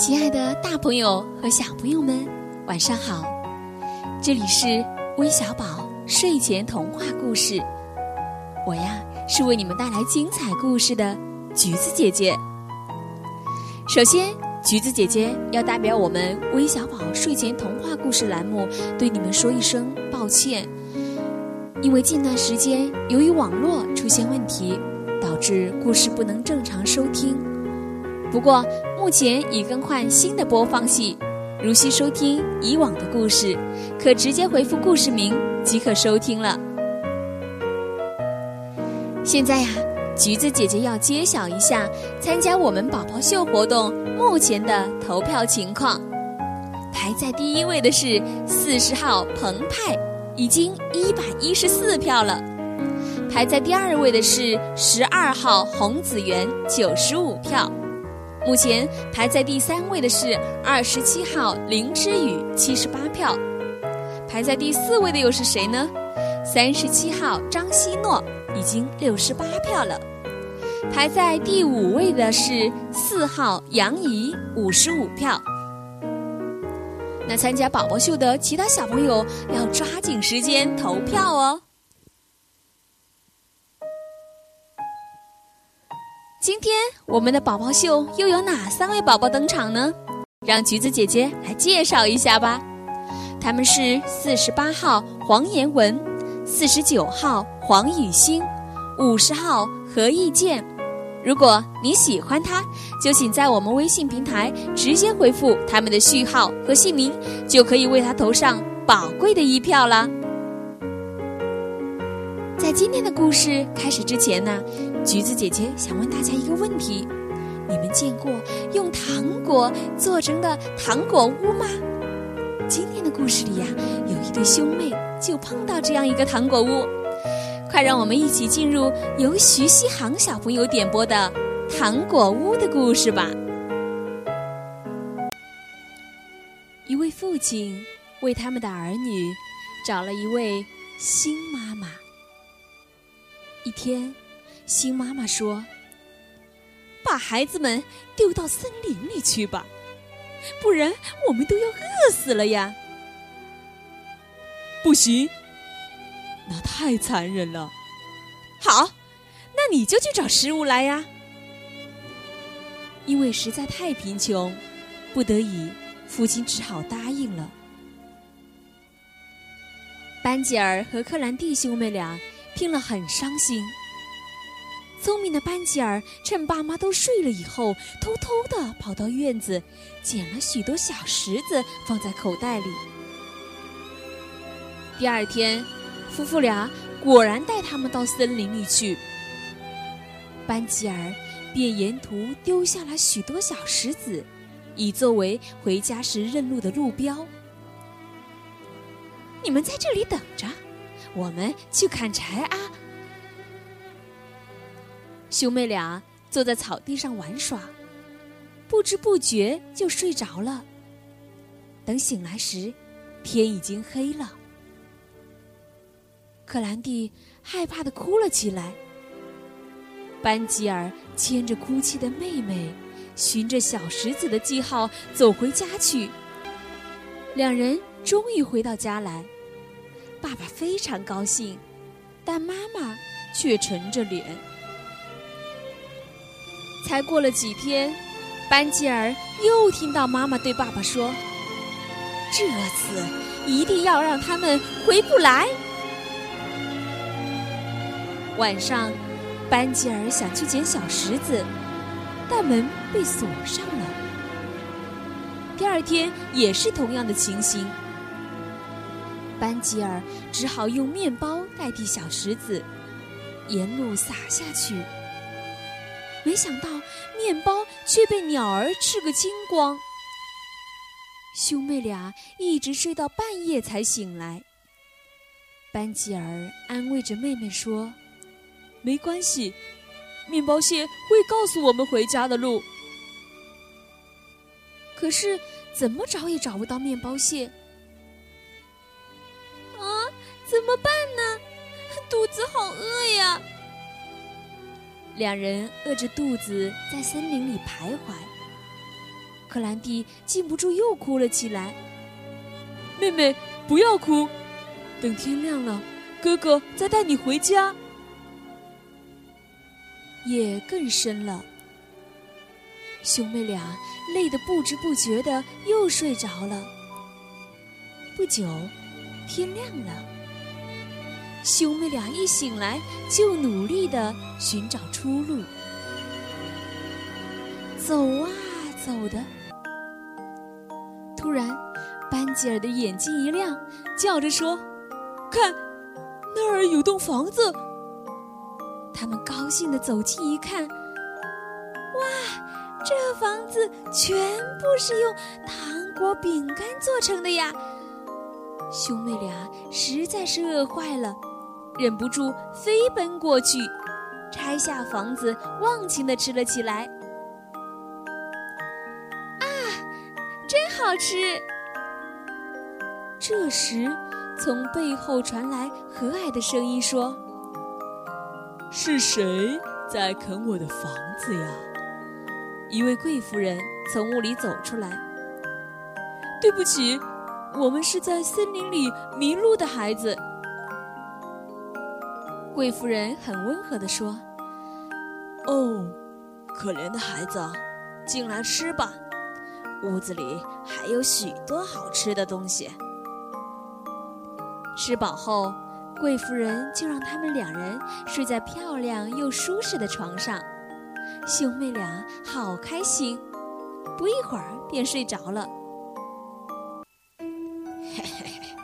亲爱的，大朋友和小朋友们，晚上好！这里是微小宝睡前童话故事，我呀是为你们带来精彩故事的橘子姐姐。首先，橘子姐姐要代表我们微小宝睡前童话故事栏目对你们说一声抱歉，因为近段时间由于网络出现问题，导致故事不能正常收听。不过，目前已更换新的播放器，如需收听以往的故事，可直接回复故事名即可收听了。现在呀，橘子姐姐要揭晓一下参加我们宝宝秀活动目前的投票情况。排在第一位的是四十号澎湃，已经一百一十四票了；排在第二位的是十二号洪子源，九十五票。目前排在第三位的是二十七号林之雨，七十八票。排在第四位的又是谁呢？三十七号张希诺，已经六十八票了。排在第五位的是四号杨怡，五十五票。那参加宝宝秀的其他小朋友要抓紧时间投票哦。今天我们的宝宝秀又有哪三位宝宝登场呢？让橘子姐姐来介绍一下吧。他们是四十八号黄妍文，四十九号黄雨欣，五十号何意健。如果你喜欢他，就请在我们微信平台直接回复他们的序号和姓名，就可以为他投上宝贵的一票了。在今天的故事开始之前呢？橘子姐姐想问大家一个问题：你们见过用糖果做成的糖果屋吗？今天的故事里呀，有一对兄妹就碰到这样一个糖果屋。快让我们一起进入由徐熙航小朋友点播的《糖果屋》的故事吧。一位父亲为他们的儿女找了一位新妈妈。一天。新妈妈说：“把孩子们丢到森林里去吧，不然我们都要饿死了呀！”不行，那太残忍了。好，那你就去找食物来呀。因为实在太贫穷，不得已，父亲只好答应了。班吉尔和克兰蒂兄妹俩听了很伤心。聪明的班吉尔趁爸妈都睡了以后，偷偷地跑到院子，捡了许多小石子放在口袋里。第二天，夫妇俩果然带他们到森林里去。班吉尔便沿途丢下了许多小石子，以作为回家时认路的路标。你们在这里等着，我们去砍柴啊！兄妹俩坐在草地上玩耍，不知不觉就睡着了。等醒来时，天已经黑了。克兰蒂害怕的哭了起来。班吉尔牵着哭泣的妹妹，循着小石子的记号走回家去。两人终于回到家来，爸爸非常高兴，但妈妈却沉着脸。才过了几天，班吉尔又听到妈妈对爸爸说：“这次一定要让他们回不来。”晚上，班吉尔想去捡小石子，但门被锁上了。第二天也是同样的情形，班吉尔只好用面包代替小石子，沿路撒下去。没想到，面包却被鸟儿吃个精光。兄妹俩一直睡到半夜才醒来。班吉尔安慰着妹妹说：“没关系，面包蟹会告诉我们回家的路。”可是怎么找也找不到面包蟹。啊，怎么办呢？肚子好饿呀！两人饿着肚子在森林里徘徊。克兰蒂禁不住又哭了起来。妹妹，不要哭，等天亮了，哥哥再带你回家。夜更深了，兄妹俩累得不知不觉的又睡着了。不久，天亮了，兄妹俩一醒来就努力的寻找出路，走啊走的，突然，班吉尔的眼睛一亮，叫着说：“看，那儿有栋房子。”他们高兴地走近一看，哇，这房子全部是用糖果、饼干做成的呀！兄妹俩实在是饿坏了，忍不住飞奔过去，拆下房子，忘情地吃了起来。啊，真好吃！这时，从背后传来和蔼的声音说。是谁在啃我的房子呀？一位贵妇人从屋里走出来。对不起，我们是在森林里迷路的孩子。贵夫人很温和地说：“哦，可怜的孩子，进来吃吧，屋子里还有许多好吃的东西。”吃饱后。贵夫人就让他们两人睡在漂亮又舒适的床上，兄妹俩好开心，不一会儿便睡着了。嘿嘿嘿，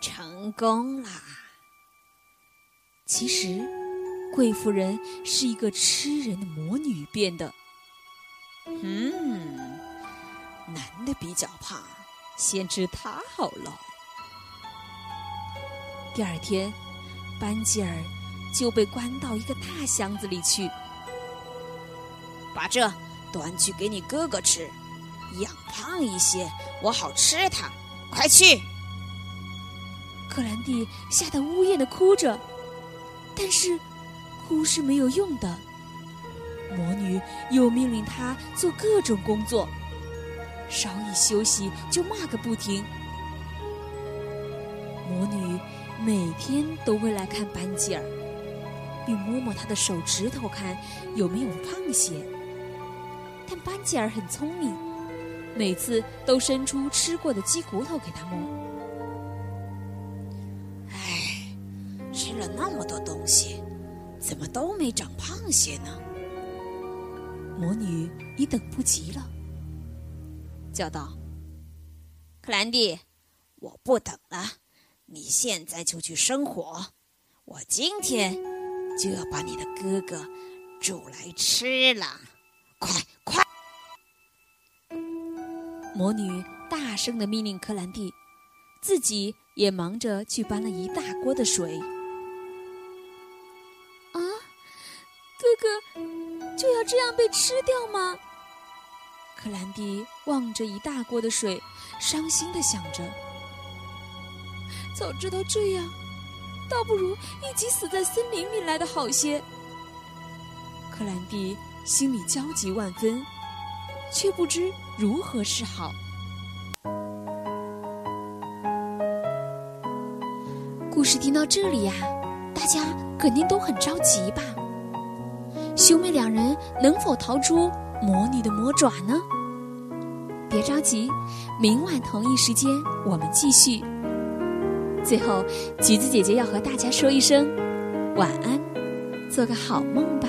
成功啦！其实，贵夫人是一个吃人的魔女变的。嗯，男的比较胖，先吃他好了。第二天，班吉尔就被关到一个大箱子里去。把这端去给你哥哥吃，养胖一些，我好吃它。快去！克兰蒂吓得呜咽的哭着，但是哭是没有用的。魔女又命令他做各种工作，稍一休息就骂个不停。魔女。每天都会来看班吉尔，并摸摸他的手指头，看有没有胖些。但班吉尔很聪明，每次都伸出吃过的鸡骨头给他摸。吃了那么多东西，怎么都没长胖些呢？魔女已等不及了，叫道：“克兰蒂，我不等了。”你现在就去生火，我今天就要把你的哥哥煮来吃了，快快！魔女大声的命令克兰蒂，自己也忙着去搬了一大锅的水。就要这样被吃掉吗？克兰蒂望着一大锅的水，伤心的想着。早知道这样，倒不如一起死在森林里来的好些。克兰蒂心里焦急万分，却不知如何是好。故事听到这里呀，大家肯定都很着急吧？兄妹两人能否逃出魔女的魔爪呢？别着急，明晚同一时间我们继续。最后，橘子姐姐要和大家说一声晚安，做个好梦吧。